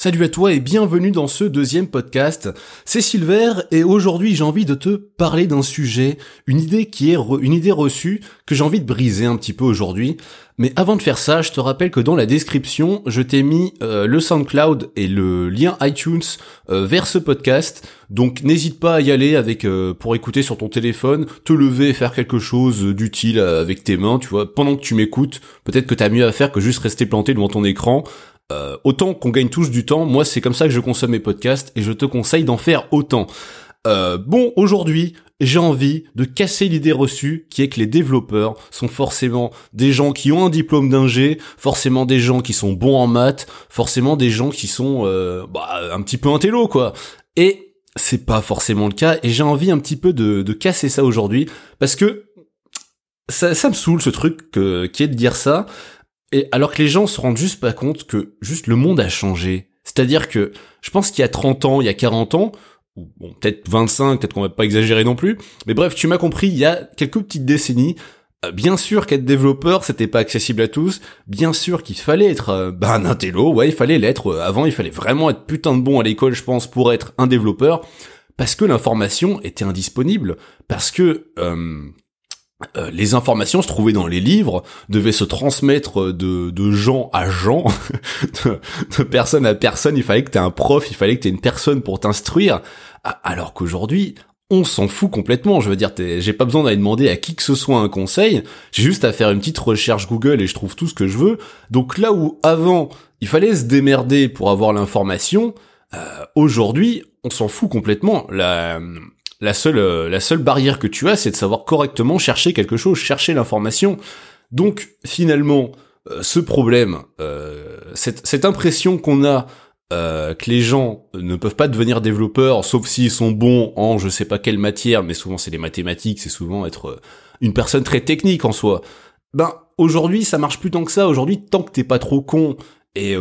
Salut à toi et bienvenue dans ce deuxième podcast. C'est Silver et aujourd'hui j'ai envie de te parler d'un sujet, une idée qui est une idée reçue que j'ai envie de briser un petit peu aujourd'hui. Mais avant de faire ça, je te rappelle que dans la description, je t'ai mis euh, le SoundCloud et le lien iTunes euh, vers ce podcast. Donc n'hésite pas à y aller avec euh, pour écouter sur ton téléphone, te lever et faire quelque chose d'utile avec tes mains, tu vois, pendant que tu m'écoutes. Peut-être que t'as mieux à faire que juste rester planté devant ton écran. Euh, autant qu'on gagne tous du temps, moi c'est comme ça que je consomme mes podcasts et je te conseille d'en faire autant. Euh, bon, aujourd'hui, j'ai envie de casser l'idée reçue qui est que les développeurs sont forcément des gens qui ont un diplôme d'ingé, forcément des gens qui sont bons en maths, forcément des gens qui sont euh, bah, un petit peu intello quoi. Et c'est pas forcément le cas et j'ai envie un petit peu de, casser ça aujourd'hui parce que ça, ça me saoule ce truc qui est de dire ça et alors que les gens se rendent juste pas compte que juste le monde a changé. C'est-à-dire que je pense qu'il y a 30 ans, il y a 40 ans, ou bon, peut-être 25, peut-être qu'on va pas exagérer non plus, mais bref, tu m'as compris, il y a quelques petites décennies, euh, bien sûr qu'être développeur, c'était pas accessible à tous. Bien sûr qu'il fallait être euh, bah, un intello, ouais, il fallait l'être. Euh, avant, il fallait vraiment être putain de bon à l'école, je pense, pour être un développeur, parce que l'information était indisponible, parce que euh, les informations se trouvaient dans les livres, devaient se transmettre de, de gens à gens, de, personne à personne. Il fallait que t'aies un prof, il fallait que t'aies une personne pour t'instruire. Alors qu'aujourd'hui, on s'en fout complètement. Je veux dire, j'ai pas besoin d'aller demander à qui que ce soit un conseil. J'ai juste à faire une petite recherche Google et je trouve tout ce que je veux. Donc là où avant, il fallait se démerder pour avoir l'information, euh, aujourd'hui, on s'en fout complètement. La seule, euh, la seule barrière que tu as, c'est de savoir correctement chercher quelque chose, chercher l'information. Donc finalement, euh, ce problème, euh, cette, cette, impression qu'on a que les gens ne peuvent pas devenir développeurs, sauf s'ils sont bons en je sais pas quelle matière, mais souvent c'est les mathématiques, c'est souvent être une personne très technique en soi. Ben aujourd'hui ça marche plus tant que ça. Aujourd'hui tant que t'es pas trop con et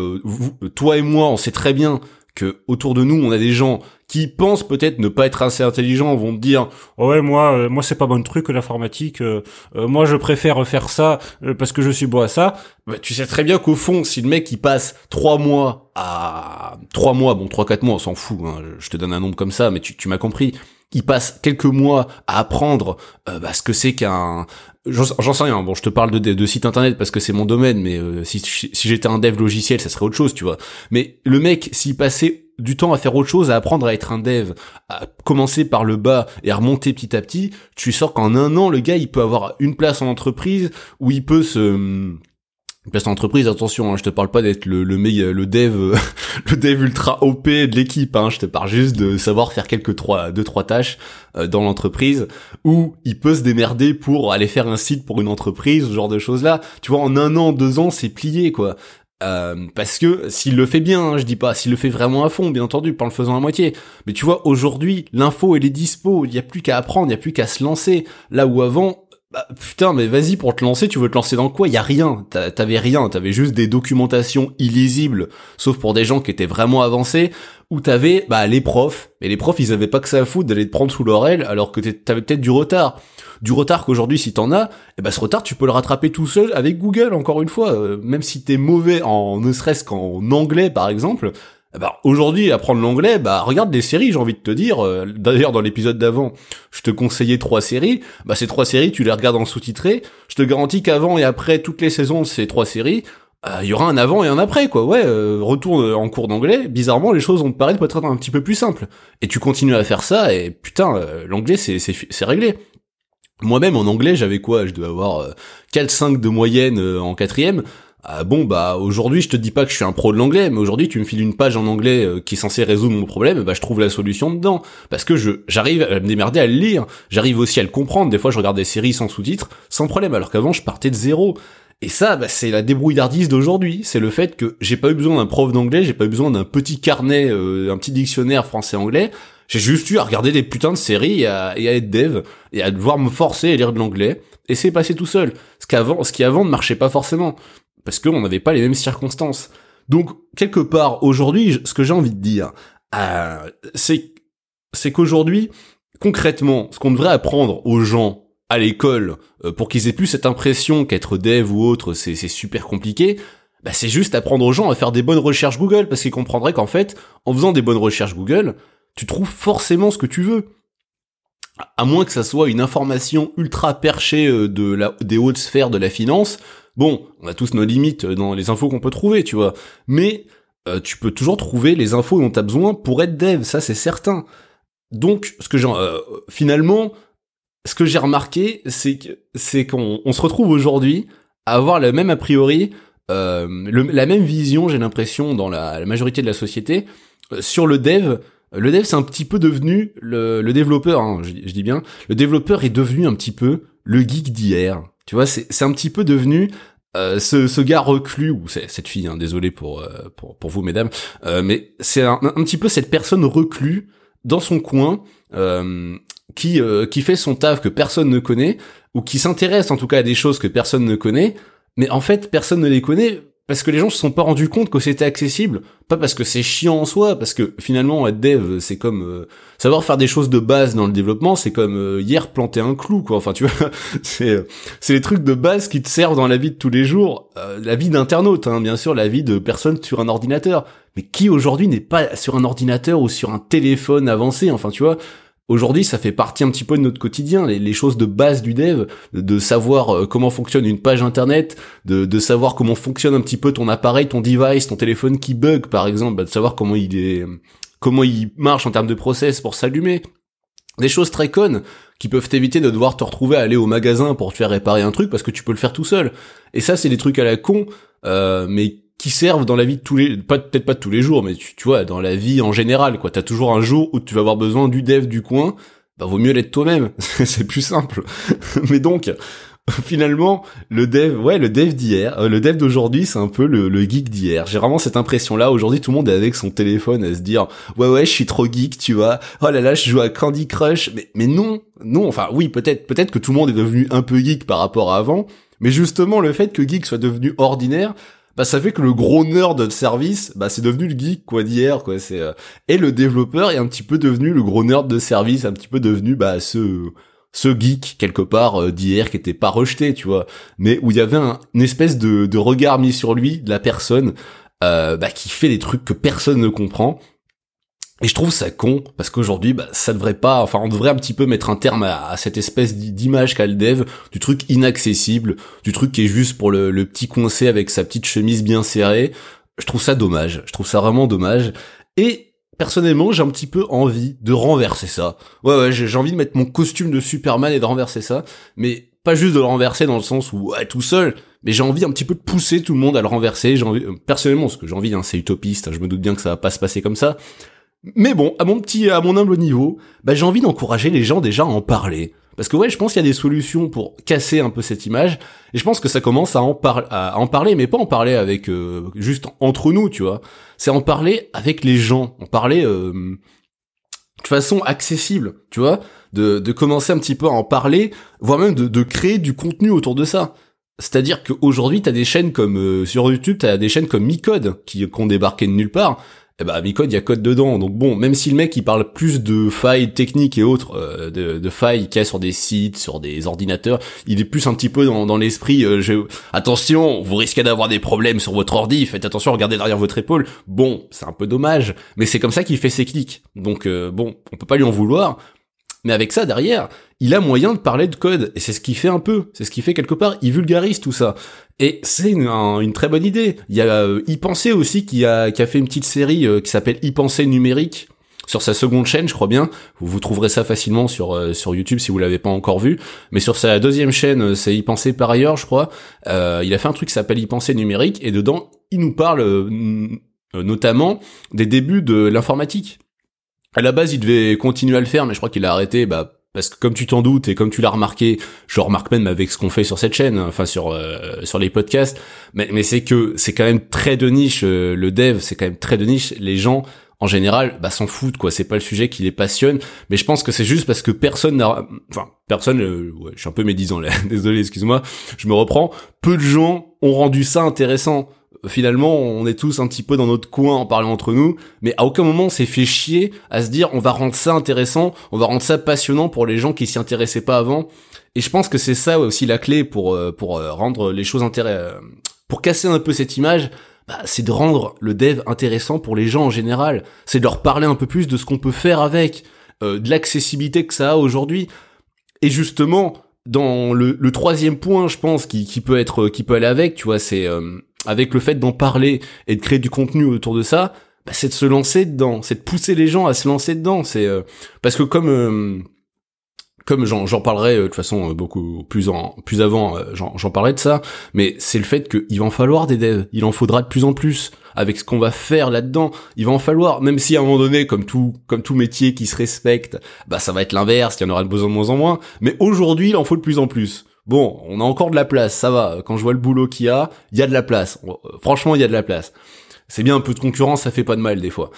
toi et moi on sait très bien que autour de nous on a des gens qui pensent peut-être ne pas être assez intelligents vont te dire oh ouais moi euh, moi c'est pas bon truc l'informatique euh, euh, moi je préfère faire ça parce que je suis bon à ça bah, tu sais très bien qu'au fond si le mec il passe trois mois à trois mois bon trois quatre mois on s'en fout hein, je te donne un nombre comme ça mais tu, tu m'as compris il passe quelques mois à apprendre bah, ce que c'est qu'un j'en sais rien. Bon je te parle de, de, site internet parce que c'est mon domaine mais si, si j'étais un dev logiciel ça serait autre chose tu vois. Mais le mec s'il passait du temps à faire autre chose, à apprendre à être un dev, à commencer par le bas et à remonter petit à petit, tu sors qu'en un an, le gars, il peut avoir une place en entreprise où il peut se une place attention, hein, je te parle pas d'être le le, le dev le dev ultra OP de l'équipe, hein, je te parle juste de savoir faire quelques trois deux trois tâches euh, dans l'entreprise où il peut se démerder pour aller faire un site pour une entreprise, ce genre de choses là. Tu vois, en un an, deux ans, c'est plié quoi. Euh, parce que s'il le fait bien, hein, je dis pas, s'il le fait vraiment à fond, bien entendu, pas en le faisant à moitié. Mais tu vois, aujourd'hui, l'info elle est dispo, il y a plus qu'à apprendre, il y a plus qu'à se lancer. Là où avant, bah, putain, mais vas-y pour te lancer, tu veux te lancer dans quoi? Il y a rien, t'avais rien, t'avais juste des documentations illisibles, sauf pour des gens qui étaient vraiment avancés, où t'avais bah les profs, mais les profs ils avaient pas que ça à foutre d'aller te prendre sous leur aile, alors que t'avais peut-être du retard. Du retard qu'aujourd'hui si t'en as, et eh ben ce retard tu peux le rattraper tout seul avec Google encore une fois, euh, même si t'es mauvais en ne serait-ce qu'en anglais par exemple. Ben, aujourd'hui apprendre l'anglais, bah regarde des séries, j'ai envie de te dire. Euh, d'ailleurs dans l'épisode d'avant, je te conseillais trois séries. Bah ces trois séries, tu les regardes en sous-titré. Je te garantis qu'avant et après toutes les saisons de ces trois séries, euh, il y aura un avant et un après quoi ouais retourne en cours d'anglais bizarrement les choses vont te paraître peut-être un petit peu plus simples et tu continues à faire ça et putain l'anglais c'est c'est réglé moi-même en anglais, j'avais quoi? Je devais avoir 4-5 euh, de moyenne euh, en quatrième. Ah bon bah aujourd'hui je te dis pas que je suis un pro de l'anglais, mais aujourd'hui tu me files une page en anglais euh, qui est censée résoudre mon problème, bah je trouve la solution dedans parce que je j'arrive à me démerder à le lire, j'arrive aussi à le comprendre. Des fois je regarde des séries sans sous-titres sans problème, alors qu'avant je partais de zéro. Et ça, bah, c'est la débrouillardise d'aujourd'hui. C'est le fait que j'ai pas eu besoin d'un prof d'anglais, j'ai pas eu besoin d'un petit carnet, un petit dictionnaire français-anglais. J'ai juste eu à regarder des putains de séries et à, être dev et à devoir me forcer à lire de l'anglais et c'est passé tout seul. Ce qu'avant, ce qui avant ne marchait pas forcément parce qu'on n'avait pas les mêmes circonstances. Donc quelque part aujourd'hui, ce que j'ai envie de dire, euh, c'est c'est qu'aujourd'hui concrètement, ce qu'on devrait apprendre aux gens à l'école euh, pour qu'ils aient plus cette impression qu'être dev ou autre c'est super compliqué, bah c'est juste apprendre aux gens à faire des bonnes recherches Google parce qu'ils comprendraient qu'en fait, en faisant des bonnes recherches Google, tu trouves forcément ce que tu veux. À moins que ça soit une information ultra perchée euh, de la, des hautes sphères de la finance, bon, on a tous nos limites dans les infos qu'on peut trouver, tu vois. Mais euh, tu peux toujours trouver les infos dont tu as besoin pour être dev, ça c'est certain. Donc, ce que j'ai, euh, finalement, ce que j'ai remarqué, c'est qu'on on se retrouve aujourd'hui à avoir le même a priori, euh, la même vision, j'ai l'impression, dans la, majorité de la société, sur le dev. Le dev, c'est un petit peu devenu le, le développeur, hein, je, dis bien, le développeur est devenu un petit peu le geek d'hier. Tu vois, c'est un petit peu devenu euh, ce, ce, gars reclus ou cette fille, hein, désolé pour, euh, pour, pour vous mesdames, euh, mais c'est un, un, petit peu cette personne reclue dans son coin qui qui fait son taf que personne ne connaît ou qui s'intéresse en tout cas à des choses que personne ne connaît, mais en fait personne ne les connaît parce que les gens se sont pas rendus compte que c'était accessible, pas parce que c'est chiant en soi, parce que finalement être dev c'est comme euh, savoir faire des choses de base dans le développement, c'est comme euh, hier planter un clou quoi. Enfin tu vois, c'est euh, c'est les trucs de base qui te servent dans la vie de tous les jours, la vie d'internaute, hein, bien sûr, la vie de personne sur un ordinateur. Mais qui aujourd'hui n'est pas sur un ordinateur ou sur un téléphone avancé Enfin tu vois, Aujourd'hui, ça fait partie un petit peu de notre quotidien, les, choses de base du dev, de, savoir euh, comment fonctionne une page internet, de, savoir comment fonctionne un petit peu ton appareil, ton device, ton téléphone qui bug par exemple, bah, de savoir comment il est, comment il marche en termes de process pour s'allumer. Des choses très connes qui peuvent t'éviter de devoir te retrouver à aller au magasin pour te faire réparer un truc parce que tu peux le faire tout seul. Et ça, c'est des trucs à la con, euh, mais qui servent dans la vie de tous les pas peut-être pas de tous les jours mais tu, tu vois dans la vie en général quoi. T'as toujours un jour où tu vas avoir besoin du dev du coin bah vaut mieux l'être toi-même. C'est plus simple. Mais donc finalement le dev ouais le dev d'hier euh, le dev d'aujourd'hui c'est un peu le, le geek d'hier. J'ai vraiment cette impression là aujourd'hui tout le monde est avec son téléphone à se dire ouais ouais je suis trop geek tu vois. Oh là là je joue à Candy Crush mais mais non non enfin oui peut-être peut-être que tout le monde est devenu un peu geek par rapport à avant. Mais justement le fait que geek soit devenu ordinaire bah ça fait que le gros nerd de service, bah c'est devenu le geek quoi d'hier quoi. C'est euh, et le développeur est un petit peu devenu le gros nerd de service, un petit peu devenu bah ce ce geek quelque part euh, d'hier qui était pas rejeté, tu vois, mais où il y avait un, une espèce de, de regard mis sur lui de la personne euh, bah, qui fait des trucs que personne ne comprend et je trouve ça con parce qu'aujourd'hui, bah, ça devrait pas. Enfin, on devrait un petit peu mettre un terme à, cette espèce d'image qu'a le dev, du truc inaccessible, du truc qui est juste pour le, petit coincé avec sa petite chemise bien serrée. Je trouve ça dommage. Je trouve ça vraiment dommage. Et personnellement, j'ai un petit peu envie de renverser ça. Ouais, ouais, j'ai envie de mettre mon costume de Superman et de renverser ça, mais pas juste de le renverser dans le sens où ouais, tout seul, mais j'ai envie un petit peu de pousser tout le monde à le renverser. J'ai envie, euh, personnellement, ce que j'ai envie, hein, c'est utopiste. Je me doute bien que ça va pas se passer comme ça. Mais bon, à mon petit, à mon humble niveau, bah, j'ai envie d'encourager les gens déjà à en parler. Parce que ouais, je pense qu'il y a des solutions pour casser un peu cette image, et je pense que ça commence à en, à en parler, mais pas en parler avec euh, juste entre nous, tu vois. C'est en parler avec les gens, en parler euh, de façon accessible, tu vois, de, commencer un petit peu à en parler, voire même de, de créer du contenu autour de ça. C'est-à-dire qu'aujourd'hui, t'as des chaînes comme euh, sur YouTube, t'as des chaînes comme Micode qui, qui ont débarqué de nulle part, eh ben, Micode, il y a code dedans. Donc bon, même si le mec il parle plus de failles techniques et autres, euh, de, de, failles qu'il y a sur des sites, sur des ordinateurs, il est plus un petit peu dans, dans l'esprit. Euh, attention, vous risquez d'avoir des problèmes sur votre ordi. Faites attention, regardez derrière votre épaule. Bon, c'est un peu dommage, mais c'est comme ça qu'il fait ses clics. Donc euh, bon, on peut pas lui en vouloir. Mais avec ça derrière, il a moyen de parler de code. Et c'est ce qu'il fait un peu. C'est ce qu'il fait quelque part. Il vulgarise tout ça. Et c'est une, très bonne idée. Il y a euh, aussi qui a, qui a fait une petite série euh, qui s'appelle y numérique sur sa seconde chaîne, je crois bien. Vous, trouverez ça facilement sur euh, sur YouTube si vous l'avez pas encore vu. Mais sur sa deuxième chaîne, c'est y par ailleurs, je crois. il a fait un truc qui s'appelle y numérique et dedans, il nous parle notamment des débuts de l'informatique. À la base, il devait continuer à le faire, mais je crois qu'il a arrêté, bah parce que comme tu t'en doutes et comme tu l'as remarqué, je remarque même avec ce qu'on fait sur cette chaîne, enfin sur euh, sur les podcasts, mais, mais c'est que c'est quand même très de niche euh, le dev, c'est quand même très de niche. Les gens en général bah s'en foutent quoi, c'est pas le sujet qui les passionne, mais je pense que c'est juste parce que personne n'a enfin personne euh, ouais, je suis un peu médisant là, désolé, excuse-moi, je me reprends, peu de gens ont rendu ça intéressant finalement, on est tous un petit peu dans notre coin en parlant entre nous, mais à aucun moment on s'est fait chier à se dire on va rendre ça intéressant, on va rendre ça passionnant pour les gens qui s'y intéressaient pas avant. Et je pense que c'est ça aussi la clé pour euh, pour euh, rendre les choses pour casser un peu cette image, bah, c'est de rendre le dev intéressant pour les gens en général. C'est de leur parler un peu plus de ce qu'on peut faire avec, euh, de l'accessibilité que ça a aujourd'hui. Et justement, dans le, troisième point, je pense, qui, qui peut être, qui peut aller avec, tu vois, c'est euh, avec le fait d'en parler et de créer du contenu autour de ça, bah, c'est de se lancer dedans, c'est de pousser les gens à se lancer dedans. C'est euh, parce que comme euh, comme j'en parlerai de toute façon beaucoup plus en plus avant, j'en parlerai de ça, mais c'est le fait qu'il va en falloir des devs, il en faudra de plus en plus avec ce qu'on va faire là-dedans. Il va en falloir, même si à un moment donné, comme tout, comme tout métier qui se respecte, bah ça va être l'inverse, il y en aura besoin de moins en moins. Mais aujourd'hui, il en faut de plus en plus. Bon, on a encore de la place, ça va. Quand je vois le boulot qu'il y a, il y a de la place. Franchement, il y a de la place. C'est bien un peu de concurrence, ça fait pas de mal des fois.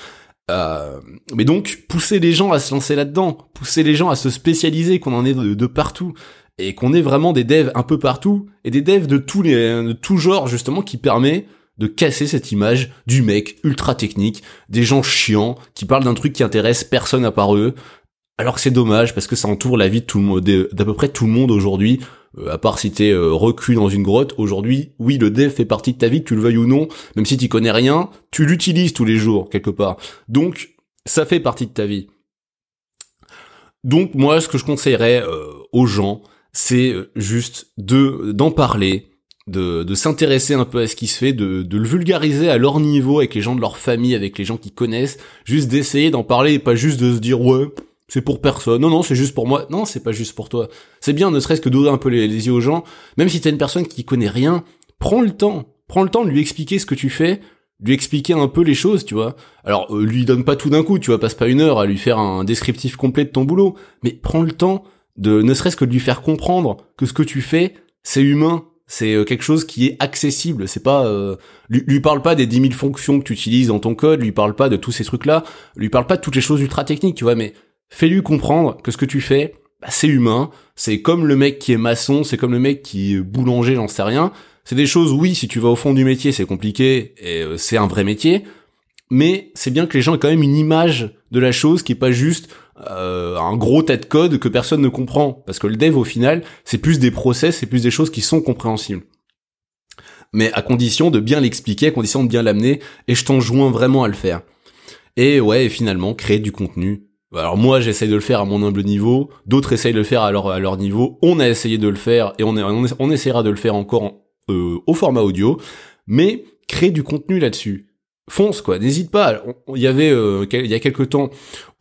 Euh, mais donc, pousser les gens à se lancer là-dedans, pousser les gens à se spécialiser, qu'on en ait de, partout, et qu'on ait vraiment des devs un peu partout, et des devs de tous les, de tout genre justement, qui permet de casser cette image du mec ultra technique, des gens chiants qui parlent d'un truc qui intéresse personne à part eux. Alors que c'est dommage parce que ça entoure la vie de tout le monde, d'à peu près tout le monde aujourd'hui. Euh, à part si t'es euh, recul dans une grotte, aujourd'hui, oui, le dev fait partie de ta vie, que tu le veuilles ou non, même si tu connais rien, tu l'utilises tous les jours, quelque part. Donc, ça fait partie de ta vie. Donc, moi, ce que je conseillerais euh, aux gens, c'est juste de d'en parler, de, de s'intéresser un peu à ce qui se fait, de, de le vulgariser à leur niveau avec les gens de leur famille, avec les gens qui connaissent, juste d'essayer d'en parler et pas juste de se dire ouais c'est pour personne, non non c'est juste pour moi, non c'est pas juste pour toi, c'est bien ne serait-ce que d'ouvrir un peu les, yeux aux gens, même si t'es une personne qui connaît rien, prends le temps, prends le temps de lui expliquer ce que tu fais, lui expliquer un peu les choses, tu vois. Alors euh, lui donne pas tout d'un coup, tu vois, passe pas une heure à lui faire un descriptif complet de ton boulot, mais prends le temps de ne serait-ce que de lui faire comprendre que ce que tu fais, c'est humain, c'est euh, quelque chose qui est accessible. C'est pas, euh, lui, lui, parle pas des 10 000 fonctions que tu utilises dans ton code, lui parle pas de tous ces trucs-là, lui parle pas de toutes les choses ultra techniques, tu vois. Mais fais-lui comprendre que ce que tu fais, bah, c'est humain. C'est comme le mec qui est maçon, c'est comme le mec qui est boulanger, j'en sais rien. C'est des choses, oui, si tu vas au fond du métier, c'est compliqué et euh, c'est un vrai métier. Mais c'est bien que les gens aient quand même une image de la chose qui est pas juste euh, un gros tas de code que personne ne comprend. Parce que le dev, au final, c'est plus des process, c'est plus des choses qui sont compréhensibles. Mais à condition de bien l'expliquer, à condition de bien l'amener, et je t'enjoins vraiment à le faire. Et ouais, et finalement, créer du contenu. Alors moi, j'essaye de le faire à mon humble niveau, d'autres essayent de le faire à leur, à leur niveau, on a essayé de le faire, et on, on, essaiera de le faire encore euh, au format audio, mais créer du contenu là-dessus. Fonce quoi, n'hésite pas. Il y avait euh, il y a quelques temps,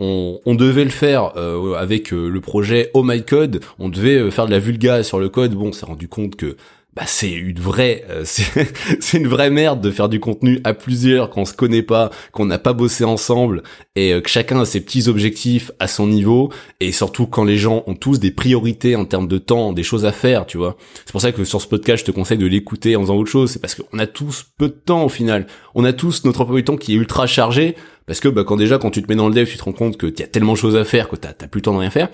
on, on devait le faire euh, avec euh, le projet Oh My Code, on devait faire de la vulga sur le code. Bon, on s'est rendu compte que bah c'est une vraie euh, c'est une vraie merde de faire du contenu à plusieurs qu'on se connaît pas qu'on n'a pas bossé ensemble et euh, que chacun a ses petits objectifs à son niveau et surtout quand les gens ont tous des priorités en termes de temps des choses à faire tu vois. C'est pour ça que sur ce podcast je te conseille de l'écouter en faisant autre chose c'est parce qu'on a tous peu de temps au final. On a tous notre emploi du temps qui est ultra chargé parce que bah, quand déjà quand tu te mets dans le dev tu te rends compte que tu as tellement de choses à faire que t'as plus le temps de rien faire.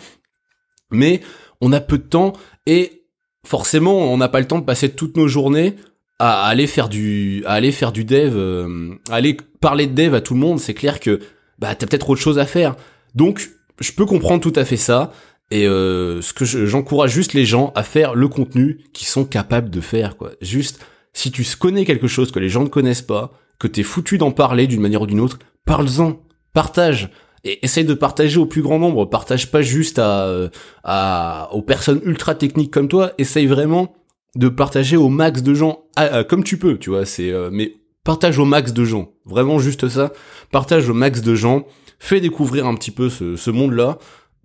Mais on a peu de temps et forcément, on n'a pas le temps de passer toutes nos journées à aller faire du, à aller faire du dev, euh, à aller parler de dev à tout le monde. C'est clair que bah t'as peut-être autre chose à faire. Donc, je peux comprendre tout à fait ça. Et euh, ce que j'encourage juste les gens à faire le contenu qu'ils sont capables de faire, quoi. Juste, si tu connais quelque chose que les gens ne connaissent pas, que t'es foutu d'en parler d'une manière ou d'une autre, parle-en, partage et essaye de partager au plus grand nombre. Partage pas juste à, à aux personnes ultra techniques comme toi. Essaye vraiment de partager au max de gens, comme tu peux, tu vois. C'est euh, mais partage au max de gens. Vraiment juste ça. Partage au max de gens. Fais découvrir un petit peu ce, ce monde-là.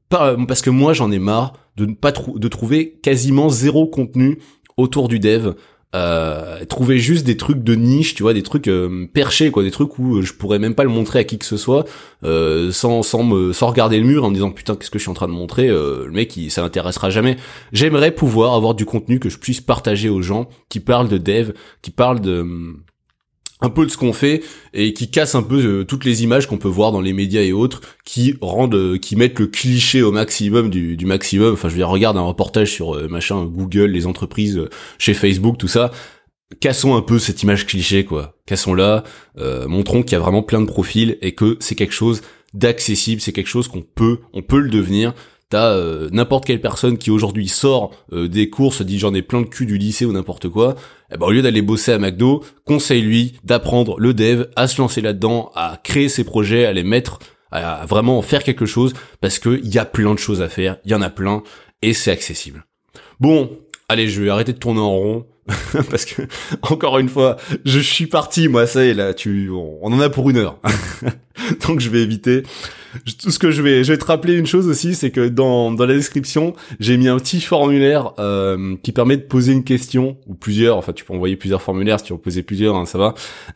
Parce que moi j'en ai marre de ne pas de trouver quasiment zéro contenu autour du dev euh, trouver juste des trucs de niche, tu vois, des trucs euh, perchés, quoi, des trucs où euh, je pourrais même pas le montrer à qui que ce soit, euh, sans sans me sans regarder le mur en me disant putain qu'est-ce que je suis en train de montrer, le mec il ça l'intéressera jamais. J'aimerais pouvoir avoir du contenu que je puisse partager aux gens qui parlent de dev, qui parlent de un peu de ce qu'on fait et qui casse un peu euh, toutes les images qu'on peut voir dans les médias et autres qui rendent euh, qui mettent le cliché au maximum du, du maximum. Enfin je veux dire regarde un reportage sur euh, machin Google les entreprises chez Facebook tout ça. Cassons un peu cette image cliché quoi. Cassons la montrons qu'il y a vraiment plein de profils et que c'est quelque chose d'accessible c'est quelque chose qu'on peut on peut le devenir T'as euh, n'importe quelle personne qui aujourd'hui sort euh, des courses, dit j'en ai plein de cul du lycée ou n'importe quoi. Eh ben, au lieu d'aller bosser à McDo, conseille-lui d'apprendre le dev, à se lancer là-dedans, à créer ses projets, à les mettre, à vraiment faire quelque chose, parce que il y a plein de choses à faire, il y en a plein, et c'est accessible. Bon, allez, je vais arrêter de tourner en rond. parce que encore une fois, je suis parti, moi, ça y est, là, tu, on en a pour une heure. Donc je vais éviter tout ce que je vais, je vais te rappeler une chose aussi, c'est que dans, dans la description, j'ai mis un petit formulaire euh, qui permet de poser une question ou plusieurs. Enfin, tu peux envoyer plusieurs formulaires si tu veux poser plusieurs, hein, ça va.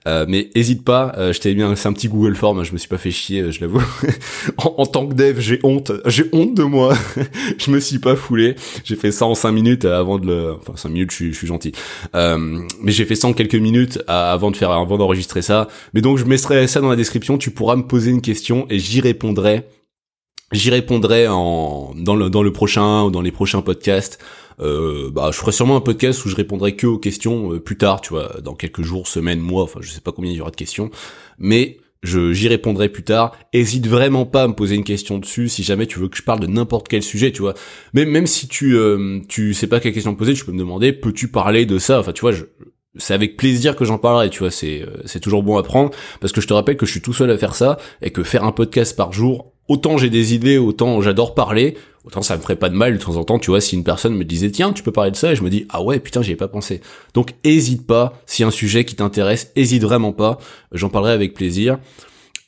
Euh, mais hésite pas. Euh, je t'avais mis un, c'est un petit Google Form. Je me suis pas fait chier, euh, je l'avoue. en, en, tant que dev, j'ai honte. J'ai honte de moi. je me suis pas foulé. J'ai fait ça en 5 minutes avant de le. Enfin, 5 minutes, je je suis gentil. Euh, mais j'ai fait ça en quelques minutes avant de faire, avant d'enregistrer ça. Mais donc, je mettrai ça dans la description. Tu pourras me poser une question et j'y réponds répondrai j'y répondrai en dans le dans le prochain ou dans les prochains podcasts. Euh, bah, je ferai sûrement un podcast où je répondrai que aux questions euh, plus tard, tu vois, dans quelques jours, semaines, mois, enfin je sais pas combien il y aura de questions, mais je j'y répondrai plus tard. Hésite vraiment pas à me poser une question dessus si jamais tu veux que je parle de n'importe quel sujet, tu vois. Mais même si tu euh, tu sais pas quelle question poser, tu peux me demander peux-tu parler de ça? Enfin, tu vois, je, c'est avec plaisir que j'en parlerai, tu vois, c'est euh, c'est toujours bon à prendre parce que je te rappelle que je suis tout seul à faire ça et que faire un podcast par jour, autant j'ai des idées, autant j'adore parler, autant ça me ferait pas de mal de temps en temps, tu vois, si une personne me disait tiens, tu peux parler de ça et je me dis ah ouais, putain, j'y ai pas pensé. Donc hésite pas, si un sujet qui t'intéresse, hésite vraiment pas, j'en parlerai avec plaisir.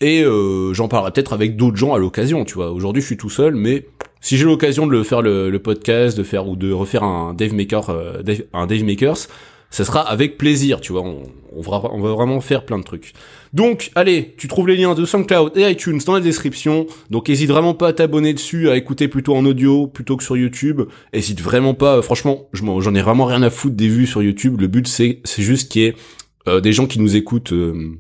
Et euh, j'en parlerai peut-être avec d'autres gens à l'occasion, tu vois. Aujourd'hui, je suis tout seul, mais si j'ai l'occasion de le faire le, podcast, de faire ou de refaire un Dave Maker, euh, un Dave Makers, ça sera avec plaisir, tu vois. On, va, on va vraiment faire plein de trucs. Donc, allez, tu trouves les liens de SoundCloud et iTunes dans la description. Donc, hésite vraiment pas à t'abonner dessus, à écouter plutôt en audio plutôt que sur YouTube. Hésite vraiment pas. franchement, j'en ai vraiment rien à foutre des vues sur YouTube. Le but, c'est, c'est juste qu'il y ait euh, des gens qui nous écoutent. Euh,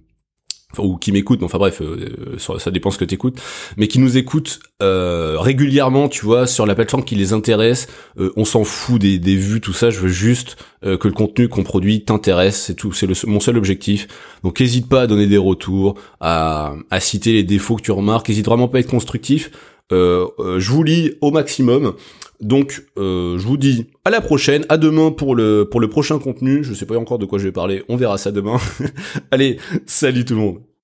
ou qui m'écoutent, enfin bref, euh, ça dépend ce que t'écoutes, mais qui nous écoutent euh, régulièrement, tu vois, sur la plateforme qui les intéresse. Euh, on s'en fout des, des, vues, tout ça. Je veux juste que le contenu qu'on produit t'intéresse. C'est tout. C'est mon seul objectif. Donc, n'hésite pas à donner des retours, à, à citer les défauts que tu remarques. N'hésite vraiment pas à être constructif. je vous lis au maximum. Donc, je vous dis à la prochaine, à demain pour le pour le prochain contenu. Je sais pas encore de quoi je vais parler. On verra ça demain. Allez, salut tout le monde.